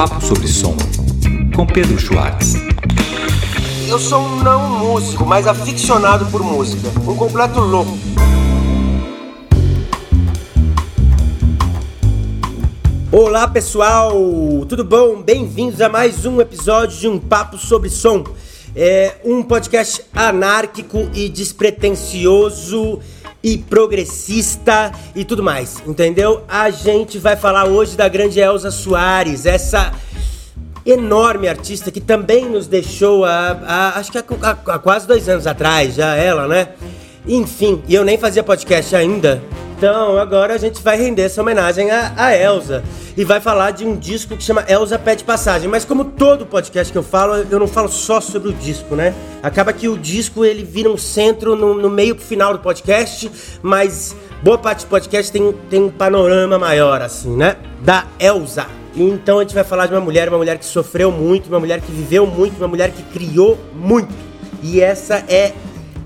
Papo sobre Som, com Pedro Schwartz. Eu sou um não músico, mas aficionado por música. Um completo louco. Olá pessoal, tudo bom? Bem-vindos a mais um episódio de Um Papo sobre Som. É um podcast anárquico e despretensioso e progressista e tudo mais, entendeu? A gente vai falar hoje da grande Elza Soares, essa enorme artista que também nos deixou há, acho que há, há, há, quase dois anos atrás, já ela, né? Enfim, e eu nem fazia podcast ainda. Então agora a gente vai render essa homenagem a, a Elza e vai falar de um disco que chama Elza Pede Passagem. Mas como todo podcast que eu falo, eu não falo só sobre o disco, né? Acaba que o disco ele vira um centro no, no meio pro final do podcast, mas boa parte do podcast tem, tem um panorama maior, assim, né? Da Elza. Então a gente vai falar de uma mulher, uma mulher que sofreu muito, uma mulher que viveu muito, uma mulher que criou muito. E essa é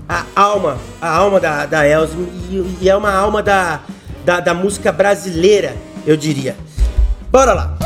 a alma, a alma da, da Elza, e, e é uma alma da, da, da música brasileira, eu diria. Bora lá!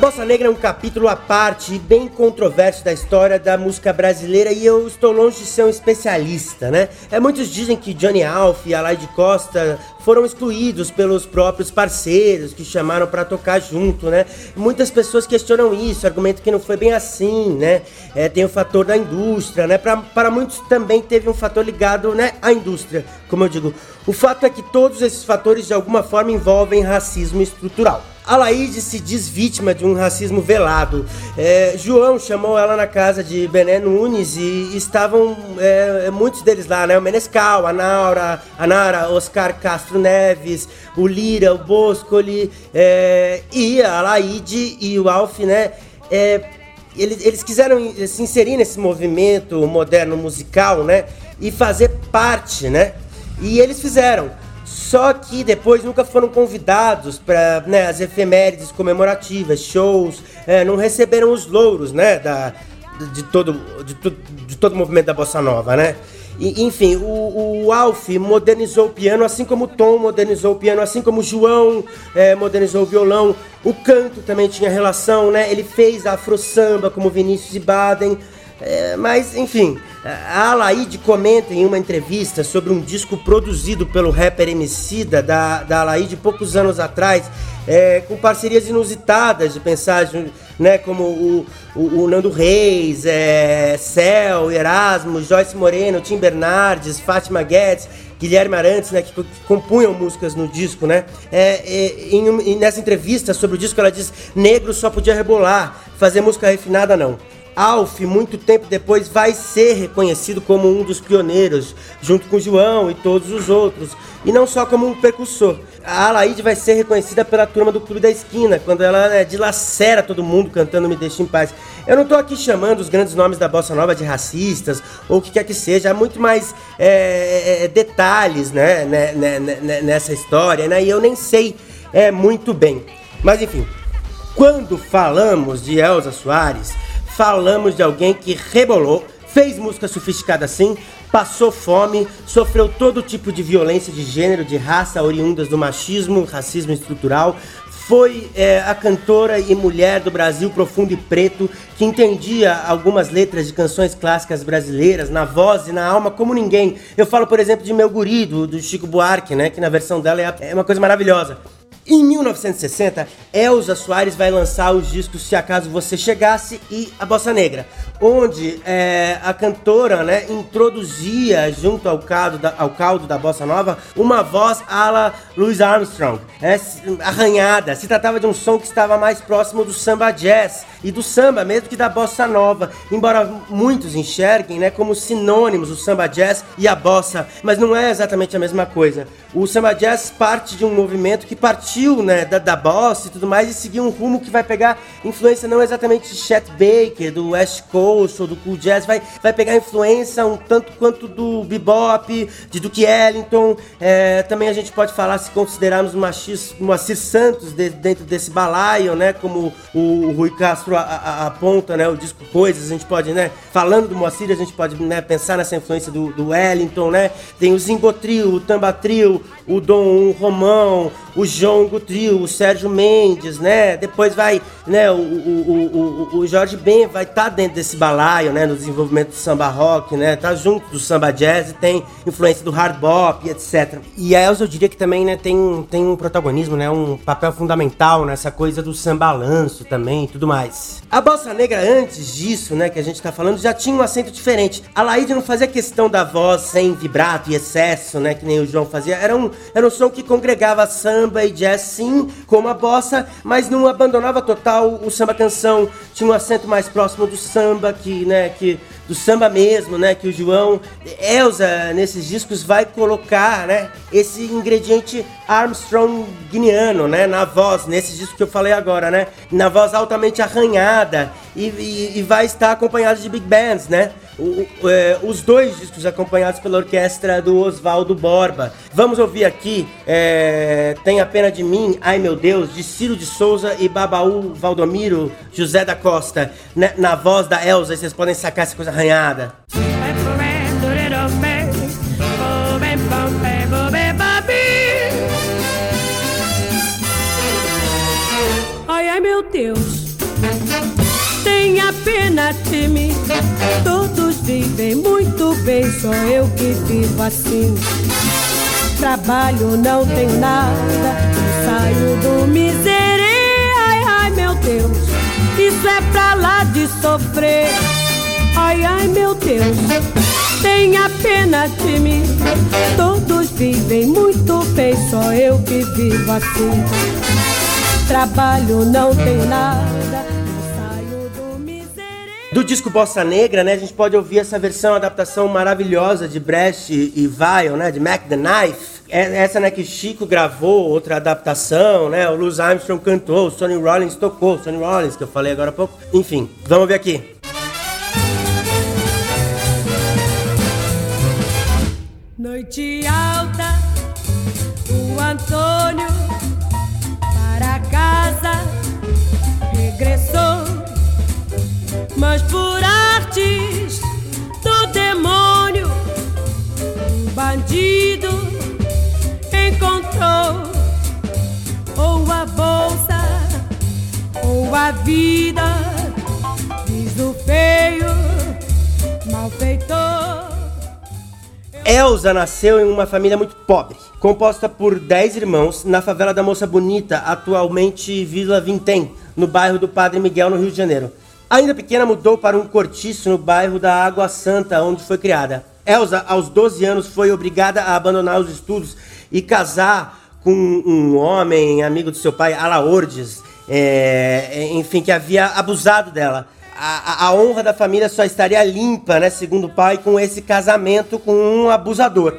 Bossa Negra é um capítulo à parte e bem controverso da história da música brasileira e eu estou longe de ser um especialista, né? É, muitos dizem que Johnny Alf e Alaide Costa foram excluídos pelos próprios parceiros que chamaram para tocar junto, né? Muitas pessoas questionam isso, argumentam que não foi bem assim, né? É, tem o fator da indústria, né? Para muitos também teve um fator ligado né, à indústria, como eu digo. O fato é que todos esses fatores de alguma forma envolvem racismo estrutural. A Laíde se diz vítima de um racismo velado. É, João chamou ela na casa de Bené Nunes e estavam é, muitos deles lá, né? O Menescal, a Naura, a Nara, Oscar Castro Neves, o Lira, o Boscoli é, e a Laíde e o Alf, né? É, eles, eles quiseram se inserir nesse movimento moderno musical, né? E fazer parte, né? E eles fizeram. Só que depois nunca foram convidados para né, as efemérides comemorativas, shows, é, não receberam os louros, né, da, de todo, de, de todo o movimento da bossa nova, né? E, enfim, o, o Alf modernizou o piano, assim como o Tom modernizou o piano, assim como o João é, modernizou o violão. O canto também tinha relação, né? Ele fez afro samba, como Vinícius e Baden. É, mas, enfim, a Alaide comenta em uma entrevista sobre um disco produzido pelo rapper Emicida da, da Alaide poucos anos atrás, é, com parcerias inusitadas de pensagem, né, como o, o, o Nando Reis, é, Cel, Erasmo, Joyce Moreno, Tim Bernardes, Fátima Guedes, Guilherme Arantes, né, que, que, compunham músicas no disco, né? É, é, em, nessa entrevista sobre o disco ela diz: negro só podia rebolar, fazer música refinada não. Alf, muito tempo depois, vai ser reconhecido como um dos pioneiros, junto com João e todos os outros, e não só como um percussor. A Alaide vai ser reconhecida pela turma do Clube da Esquina, quando ela né, dilacera todo mundo cantando Me Deixa em Paz. Eu não estou aqui chamando os grandes nomes da bossa nova de racistas, ou o que quer que seja, há muito mais é, é, é detalhes né, né, né, né, nessa história, né, e eu nem sei é, muito bem. Mas enfim, quando falamos de Elza Soares, falamos de alguém que rebolou, fez música sofisticada assim, passou fome, sofreu todo tipo de violência de gênero, de raça, oriundas do machismo, racismo estrutural. Foi é, a cantora e mulher do Brasil profundo e preto que entendia algumas letras de canções clássicas brasileiras na voz e na alma como ninguém. Eu falo, por exemplo, de Meu Guri, do, do Chico Buarque, né? Que na versão dela é, é uma coisa maravilhosa. Em 1960, Elza Soares vai lançar os discos Se Acaso Você Chegasse e A Bossa Negra, onde é, a cantora né, introduzia junto ao caldo, da, ao caldo da Bossa Nova uma voz ala Louis Armstrong, é, arranhada. Se tratava de um som que estava mais próximo do samba jazz e do samba mesmo que da Bossa Nova, embora muitos enxerguem né, como sinônimos o samba jazz e a bossa, mas não é exatamente a mesma coisa. O samba jazz parte de um movimento que partiu né, da, da e tudo mais e seguiu um rumo que vai pegar influência não exatamente de Chet Baker, do West Coast ou do Cool Jazz, vai, vai pegar influência um tanto quanto do bebop, de Duke Ellington. É, também a gente pode falar, se considerarmos Moacir Santos de, dentro desse balaio, né, como o, o Rui Castro aponta, né, o disco Coisas, a gente pode, né, falando do Moacir, a gente pode né, pensar nessa influência do, do Ellington, né, tem o Zimbo Trio, o Tamba Trio, o Dom Romão, o Jongo Trio, o Sérgio Mendes, né? Depois vai, né, o, o, o, o Jorge Ben vai estar tá dentro desse balaio, né, no desenvolvimento do samba rock, né? Tá junto do samba jazz e tem influência do hard bop, etc. E a Elza eu diria que também, né, tem, tem um protagonismo, né, um papel fundamental nessa coisa do samba lanço também e tudo mais. A bossa negra antes disso, né, que a gente tá falando, já tinha um acento diferente. A Laíde não fazia questão da voz sem vibrato e excesso, né, que nem o João fazia. Era um, era um som que congregava samba e jazz sim, como a bossa, mas não abandonava total o samba canção. Tinha um acento mais próximo do samba que, né, que do samba mesmo, né, que o João Elza nesses discos vai colocar, né, esse ingrediente Armstrong guineano, né, na voz, nesse disco que eu falei agora, né, na voz altamente arranhada e, e, e vai estar acompanhado de big bands, né, é, os dois discos acompanhados pela orquestra do Oswaldo Borba. Vamos ouvir aqui é, Tem a Pena de Mim, Ai Meu Deus, de Ciro de Souza e Babaú Valdomiro José da Costa, né, na voz da Elza, vocês podem sacar essa coisa arranhada. Ai, ai meu Deus tenha pena de mim. Vivem muito bem, só eu que vivo assim. Trabalho, não tenho nada, saio do miserê. Ai, ai, meu Deus, isso é pra lá de sofrer. Ai, ai, meu Deus, tenha pena de mim. Todos vivem muito bem, só eu que vivo assim. Trabalho, não tenho nada do disco Bossa Negra, né, a gente pode ouvir essa versão, adaptação maravilhosa de Brecht e Vile, né, de Mac the Knife. É, essa, né, que Chico gravou, outra adaptação, né, o Louis Armstrong cantou, o Sonny Rollins tocou, o Sonny Rollins, que eu falei agora há pouco. Enfim, vamos ver aqui. Noite alta, o Antônio mas por artes do demônio, um bandido encontrou ou a bolsa ou a vida, diz o feio malfeitor. Elsa nasceu em uma família muito pobre, composta por 10 irmãos, na favela da Moça Bonita, atualmente Vila Vintém, no bairro do Padre Miguel, no Rio de Janeiro. Ainda pequena, mudou para um cortiço no bairro da Água Santa, onde foi criada. Elsa, aos 12 anos, foi obrigada a abandonar os estudos e casar com um homem amigo do seu pai, Alaordes, é, enfim, que havia abusado dela. A, a, honra da família só estaria limpa, né, segundo o pai, com esse casamento com um abusador.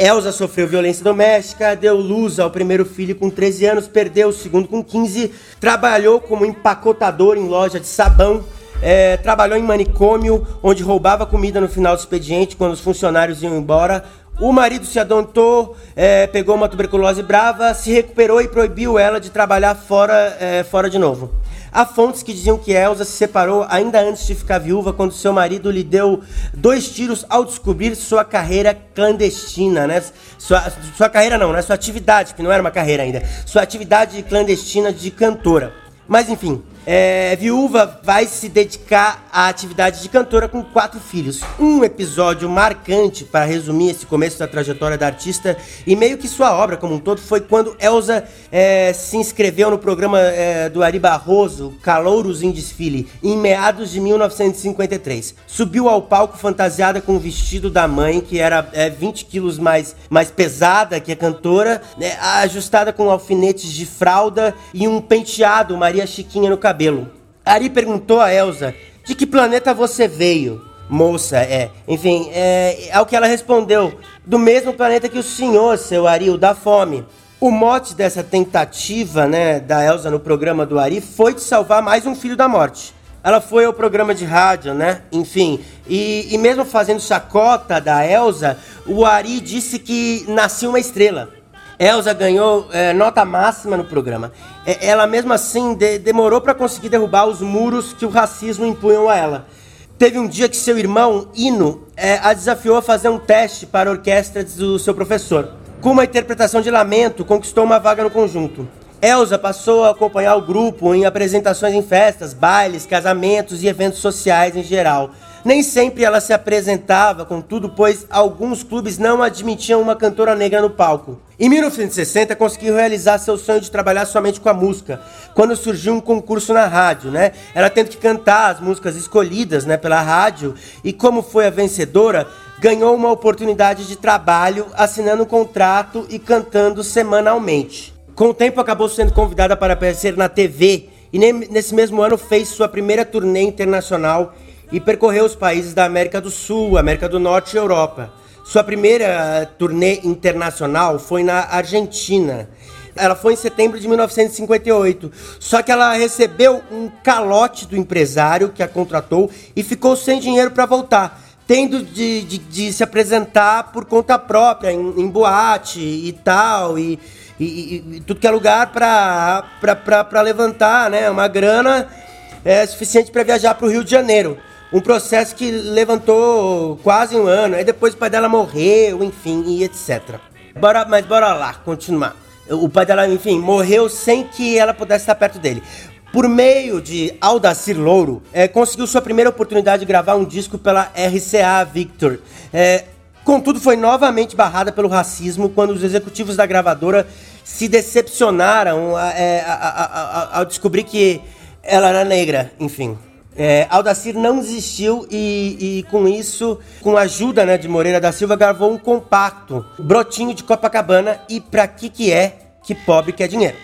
Elsa sofreu violência doméstica, deu luz ao primeiro filho com 13 anos, perdeu o segundo com 15, trabalhou como empacotador em loja de sabão, é, trabalhou em manicômio, onde roubava comida no final do expediente quando os funcionários iam embora. O marido se adontou, é, pegou uma tuberculose brava, se recuperou e proibiu ela de trabalhar fora, é, fora de novo. Há fontes que diziam que Elsa se separou ainda antes de ficar viúva, quando seu marido lhe deu dois tiros ao descobrir sua carreira clandestina, né? Sua, sua carreira não, né? Sua atividade, que não era uma carreira ainda. Sua atividade clandestina de cantora. Mas enfim, é viúva, vai se dedicar à atividade de cantora com quatro filhos. Um episódio marcante para resumir esse começo da trajetória da artista e meio que sua obra como um todo foi quando Elsa é, se inscreveu no programa é, do Ari Barroso, Calouros em Desfile, em meados de 1953. Subiu ao palco fantasiada com o vestido da mãe, que era é, 20 quilos mais, mais pesada que a cantora, né, ajustada com alfinetes de fralda e um penteado Maria Chiquinha no cabelo. Ari perguntou a Elsa de que planeta você veio. Moça, é. Enfim, é, ao que ela respondeu: do mesmo planeta que o senhor, seu Ari, o da fome. O mote dessa tentativa, né, da Elsa no programa do Ari foi de salvar mais um filho da morte. Ela foi ao programa de rádio, né? Enfim, e, e mesmo fazendo chacota da Elsa, o Ari disse que nascia uma estrela. Elsa ganhou é, nota máxima no programa. É, ela mesmo assim de, demorou para conseguir derrubar os muros que o racismo impunham a ela. Teve um dia que seu irmão, Ino, é, a desafiou a fazer um teste para a orquestra do seu professor. Com uma interpretação de lamento, conquistou uma vaga no conjunto. Elsa passou a acompanhar o grupo em apresentações em festas, bailes, casamentos e eventos sociais em geral. Nem sempre ela se apresentava, contudo, pois alguns clubes não admitiam uma cantora negra no palco. Em 1960, conseguiu realizar seu sonho de trabalhar somente com a música, quando surgiu um concurso na rádio, né? Ela tendo que cantar as músicas escolhidas, né, pela rádio, e como foi a vencedora, ganhou uma oportunidade de trabalho, assinando um contrato e cantando semanalmente. Com o tempo, acabou sendo convidada para aparecer na TV e nesse mesmo ano fez sua primeira turnê internacional e percorreu os países da América do Sul, América do Norte e Europa. Sua primeira turnê internacional foi na Argentina. Ela foi em setembro de 1958. Só que ela recebeu um calote do empresário que a contratou e ficou sem dinheiro para voltar tendo de, de, de, se apresentar por conta própria, em, em boate e tal, e, e, e, tudo que é lugar para levantar né, uma grana é, suficiente para viajar para o Rio de Janeiro. Um processo que levantou quase um ano, aí depois o pai dela morreu, enfim, e etc. Bora, mas bora lá, continuar. O pai dela, enfim, morreu sem que ela pudesse estar perto dele por meio de Aldacir Louro, é, conseguiu sua primeira oportunidade de gravar um disco pela RCA Victor. É, contudo, foi novamente barrada pelo racismo quando os executivos da gravadora se decepcionaram a, ao descobrir que ela era negra, enfim. É, Aldacir não desistiu e, e, com isso, com a ajuda né, de Moreira da Silva, gravou um compacto, Brotinho de Copacabana e Pra Que Que É Que Pobre Quer Dinheiro,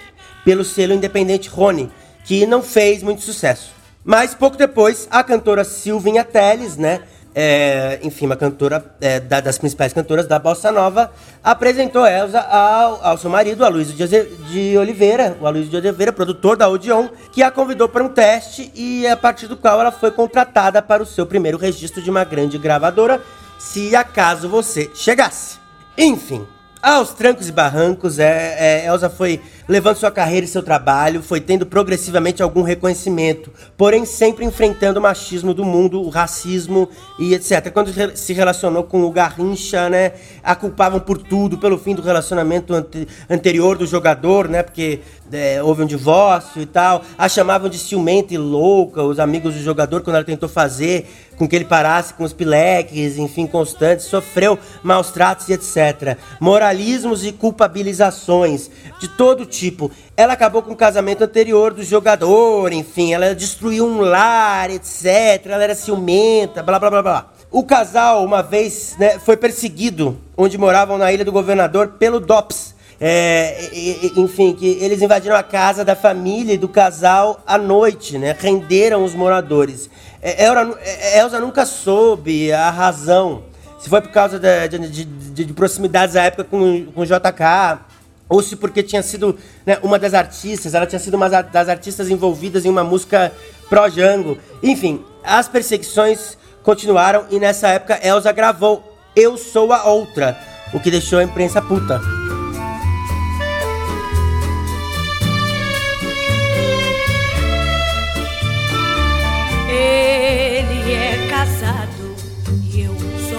pelo selo independente Rony que não fez muito sucesso. Mas pouco depois, a cantora Silvinha Teles, né? É, enfim, uma cantora é, da, das principais cantoras da Bossa Nova, apresentou Elsa ao, ao seu marido, Aloysio de, Oliveira, o Aloysio de Oliveira, produtor da Odeon, que a convidou para um teste e a partir do qual ela foi contratada para o seu primeiro registro de uma grande gravadora, se acaso você chegasse. Enfim, aos trancos e barrancos, é, é, Elsa foi levando sua carreira e seu trabalho, foi tendo progressivamente algum reconhecimento, porém sempre enfrentando o machismo do mundo, o racismo e etc. Quando se relacionou com o Garrincha, né, a culpavam por tudo, pelo fim do relacionamento ante anterior do jogador, né, porque é, houve um divórcio e tal, a chamavam de ciumenta e louca, os amigos do jogador, quando ela tentou fazer com que ele parasse com os pileques, enfim, constantes, sofreu maus tratos e etc. Moralismos e culpabilizações de todo tipo. Ela acabou com o casamento anterior do jogador, enfim, ela destruiu um lar, etc. Ela era ciumenta, blá blá blá blá. O casal, uma vez, né, foi perseguido onde moravam na Ilha do Governador pelo DOPS. É, enfim, que eles invadiram a casa da família e do casal à noite, né? Renderam os moradores. É, é, Elza nunca soube a razão. Se foi por causa de, de, de, de proximidades à época com, com JK, ou se porque tinha sido né, uma das artistas, ela tinha sido uma das artistas envolvidas em uma música pró-Jango. Enfim, as perseguições continuaram e nessa época Elsa gravou Eu Sou a Outra, o que deixou a imprensa puta.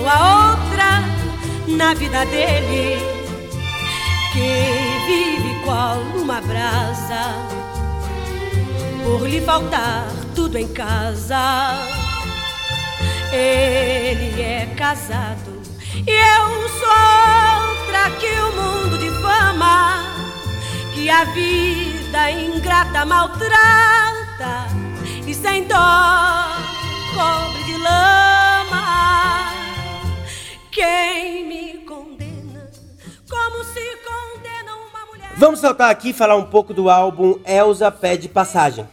A outra na vida dele que vive qual uma brasa. por lhe faltar tudo em casa. Ele é casado e eu sou outra que o mundo de fama que a vida ingrata maltrata e sem dó cobre de lama. Vamos saltar aqui e falar um pouco do álbum Elsa Pede Passagem.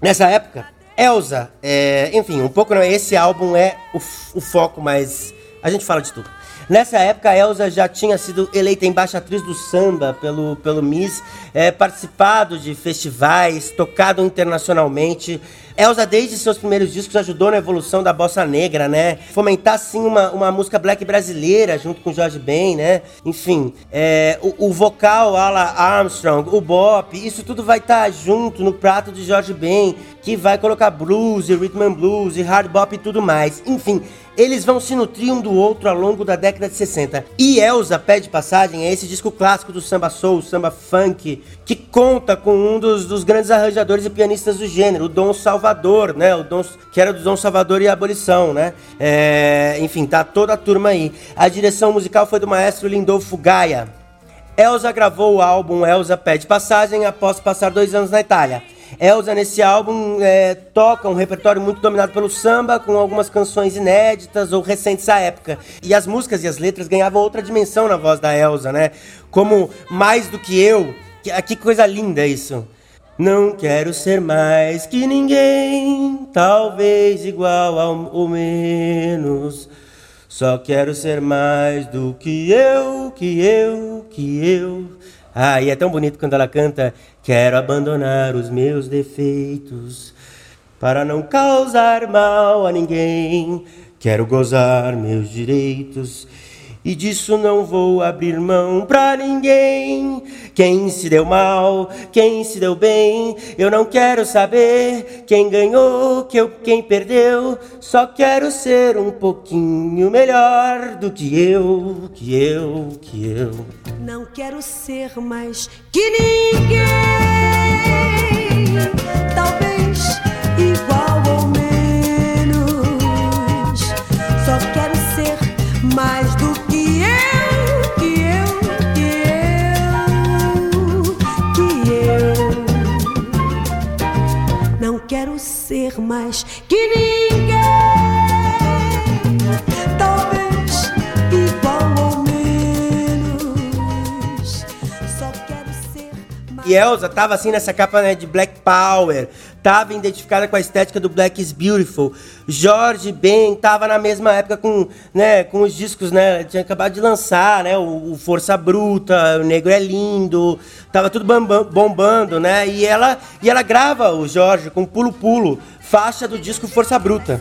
Nessa época, Elsa, é, enfim, um pouco não, esse álbum é o, o foco, mas a gente fala de tudo. Nessa época, Elsa já tinha sido eleita embaixatriz do samba pelo, pelo Miss, é, participado de festivais, tocado internacionalmente. Elsa, desde seus primeiros discos, ajudou na evolução da bossa negra, né? Fomentar, assim, uma, uma música black brasileira, junto com Jorge Ben, né? Enfim, é, o, o, vocal, Ala Armstrong, o bop, isso tudo vai estar tá junto no prato de Jorge Ben, que vai colocar blues, rhythm and blues, e hard bop e tudo mais. Enfim, eles vão se nutrir um do outro ao longo da década de 60. E Elsa pede passagem é esse disco clássico do samba soul, samba funk, que conta com um dos, dos grandes arranjadores e pianistas do gênero, o Dom Salvador, né? O Dom, que era do Dom Salvador e a Abolição, né? É, enfim, tá toda a turma aí. A direção musical foi do maestro Lindolfo Gaia. Elsa gravou o álbum Elsa Pede Passagem após passar dois anos na Itália. Elza, nesse álbum, é, toca um repertório muito dominado pelo samba, com algumas canções inéditas ou recentes à época. E as músicas e as letras ganhavam outra dimensão na voz da Elza, né? Como Mais do que Eu. Que, ah, que coisa linda isso. Não quero ser mais que ninguém, talvez igual ao, menos. Só quero ser mais do que eu, que eu, que eu. Ah, e é tão bonito quando ela canta: Quero abandonar os meus defeitos para não causar mal a ninguém. Quero gozar meus direitos e disso não vou abrir mão pra ninguém. Quem se deu mal, quem se deu bem, eu não quero saber quem ganhou, que quem perdeu. Só quero ser um pouquinho melhor do que eu, que eu, que eu. Não quero ser mais que ninguém. Talvez igual mais que ninguém. Talvez igual ou menos. Só quero ser mais. E Elsa tava assim nessa capa né, de Black Power, tava identificada com a estética do Black is Beautiful. Jorge Ben tava na mesma época com, né, com os discos, né? Tinha acabado de lançar, né? O, o Força Bruta, o Negro é Lindo, tava tudo bombando, né? E ela, e ela grava o Jorge com Pulo Pulo, faixa do disco Força Bruta.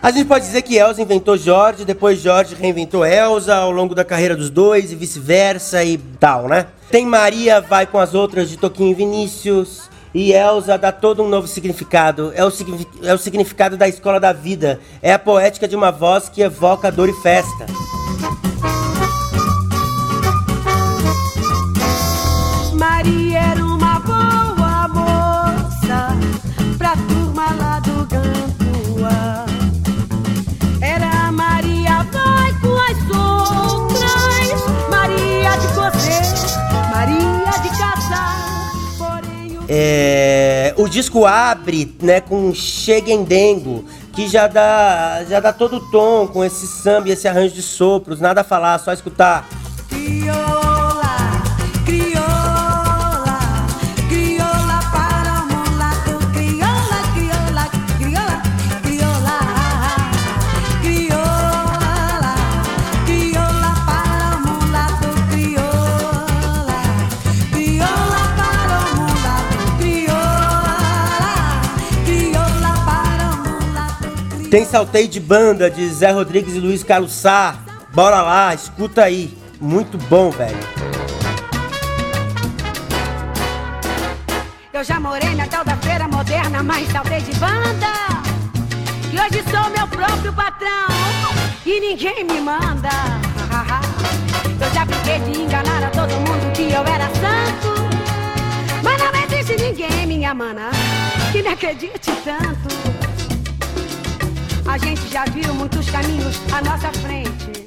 A gente pode dizer que Elsa inventou Jorge, depois Jorge reinventou Elsa ao longo da carreira dos dois e vice-versa e tal, né? Tem Maria vai com as outras de Toquinho e Vinícius. E Elsa dá todo um novo significado. É o, é o significado da escola da vida. É a poética de uma voz que evoca dor e festa. É, o disco abre né, com Cheguendengo, que já dá, já dá todo o tom com esse samba e esse arranjo de sopros, nada a falar, só escutar. Tem Salteio de Banda de Zé Rodrigues e Luiz Carlos Sá. Bora lá, escuta aí. Muito bom, velho. Eu já morei na tal da feira moderna, mas saltei de banda. E hoje sou meu próprio patrão e ninguém me manda. Eu já fiquei de enganar a todo mundo que eu era santo. Mas não existe ninguém, minha mana, que me acredite tanto. A gente já viu muitos caminhos à nossa frente.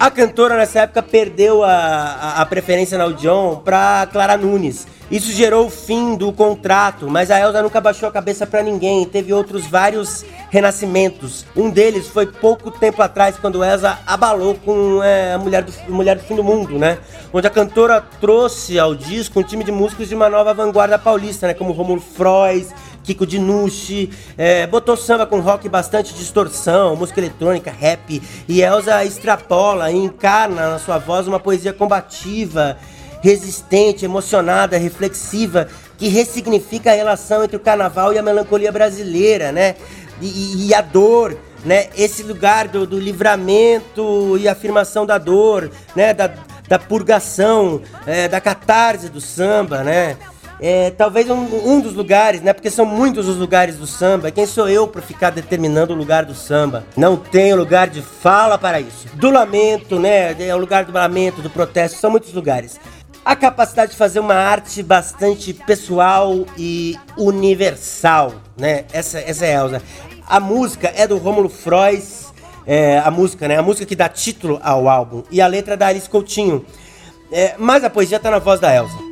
A cantora nessa época perdeu a, a, a preferência na Audion pra Clara Nunes. Isso gerou o fim do contrato, mas a Elsa nunca baixou a cabeça para ninguém. Teve outros vários renascimentos. Um deles foi pouco tempo atrás, quando Elsa abalou com é, a Mulher do, Mulher do Fim do Mundo, né? Onde a cantora trouxe ao disco um time de músicos de uma nova vanguarda paulista, né? Como Romulo Frois, Kiko Dinucci, é, botou samba com rock bastante distorção, música eletrônica, rap, e Elsa extrapola e encarna na sua voz uma poesia combativa, resistente, emocionada, reflexiva, que ressignifica a relação entre o carnaval e a melancolia brasileira, né? E, e a dor, né? Esse lugar do, do, livramento e afirmação da dor, né? Da, da purgação, é, da catarse do samba, né? É, talvez um, um, dos lugares, né? Porque são muitos os lugares do samba. Quem sou eu para ficar determinando o lugar do samba? Não tenho lugar de fala para isso. Do lamento, né? É o lugar do lamento, do protesto, são muitos lugares. A capacidade de fazer uma arte bastante pessoal e universal, né? Essa, essa é a Elza. A música é do Rômulo Frois, é, a música, né? A música que dá título ao álbum. E a letra da Alice Coutinho. É, mas a poesia tá na voz da Elza.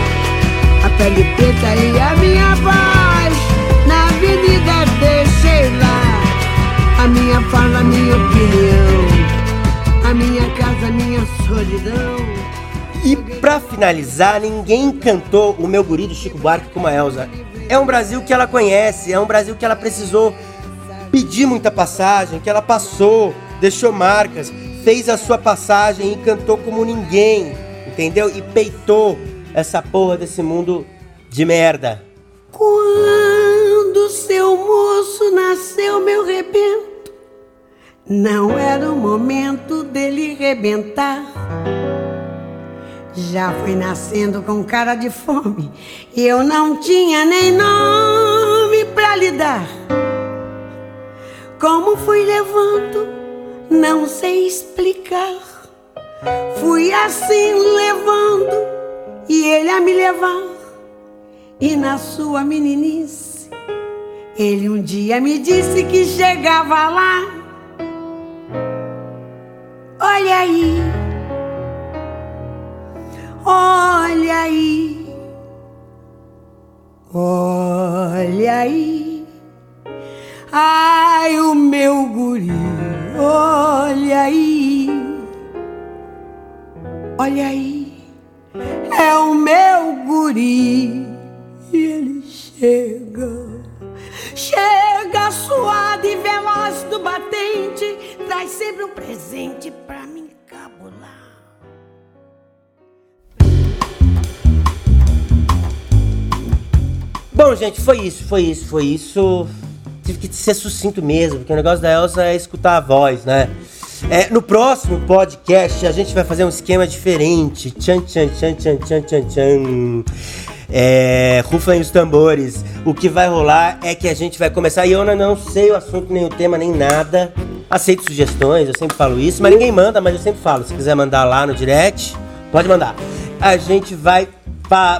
pele preta e a minha voz na avenida deixei lá a minha fala, a minha opinião, a minha casa, a minha solidão. E pra finalizar, ninguém cantou o meu guri do Chico Buarque como a Elza. É um Brasil que ela conhece, é um Brasil que ela precisou pedir muita passagem, que ela passou, deixou marcas, fez a sua passagem e cantou como ninguém, entendeu? E peitou essa porra desse mundo de merda. Quando seu moço nasceu, meu rebento, não era o momento dele rebentar. Já fui nascendo com cara de fome e eu não tinha nem nome pra lhe dar. Como fui levando, não sei explicar. Fui assim levando e ele a me levar. E na sua meninice, ele um dia me disse que chegava lá. Olha aí, olha aí, olha aí. Ai, o meu guri, olha aí, olha aí é o meu guri e ele chega. Chega suado e veloz do batente, traz sempre um presente pra me encabular. Bom, gente, foi isso, foi isso, foi isso. Tive que ser sucinto mesmo, porque o negócio da Elsa é escutar a voz, né? É, no próximo podcast a gente vai fazer um esquema diferente. Tchan, tchan, tchan, tchan, tchan, tchan, tchan. É, rufem os tambores. O que vai rolar é que a gente vai começar. E eu não sei o assunto, nem o tema, nem nada. Aceito sugestões, eu sempre falo isso. Mas ninguém manda, mas eu sempre falo. Se quiser mandar lá no direct, pode mandar. A gente vai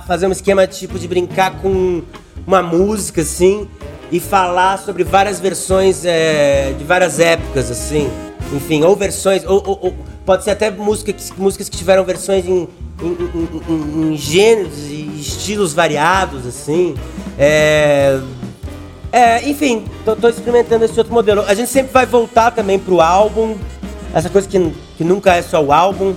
fazer um esquema tipo de brincar com uma música assim e falar sobre várias versões é, de várias épocas assim. Enfim, ou versões, ou, ou, ou pode ser até música que, músicas que tiveram versões em, em, em, em gêneros e estilos variados, assim. É, é, enfim, tô, tô, experimentando esse outro modelo. A gente sempre vai voltar também pro álbum, essa coisa que, que nunca é só o álbum,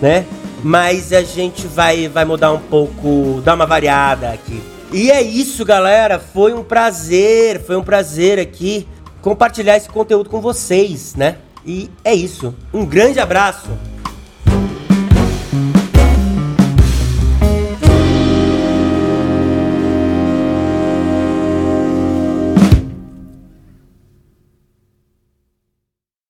né? Mas a gente vai, vai mudar um pouco, dar uma variada aqui. E é isso, galera. Foi um prazer, foi um prazer aqui compartilhar esse conteúdo com vocês, né? E é isso. Um grande abraço.